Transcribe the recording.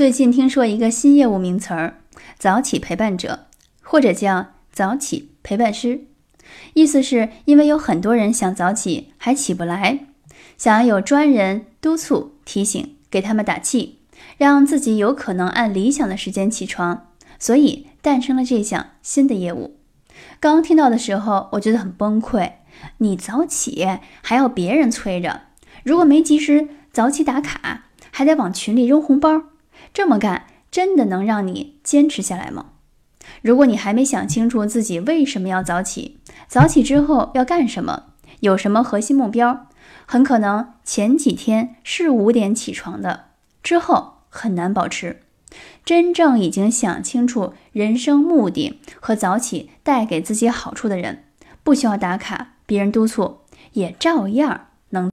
最近听说一个新业务名词儿“早起陪伴者”，或者叫“早起陪伴师”，意思是因为有很多人想早起还起不来，想要有专人督促、提醒，给他们打气，让自己有可能按理想的时间起床，所以诞生了这项新的业务。刚听到的时候，我觉得很崩溃。你早起还要别人催着，如果没及时早起打卡，还得往群里扔红包。这么干真的能让你坚持下来吗？如果你还没想清楚自己为什么要早起，早起之后要干什么，有什么核心目标，很可能前几天是五点起床的，之后很难保持。真正已经想清楚人生目的和早起带给自己好处的人，不需要打卡，别人督促也照样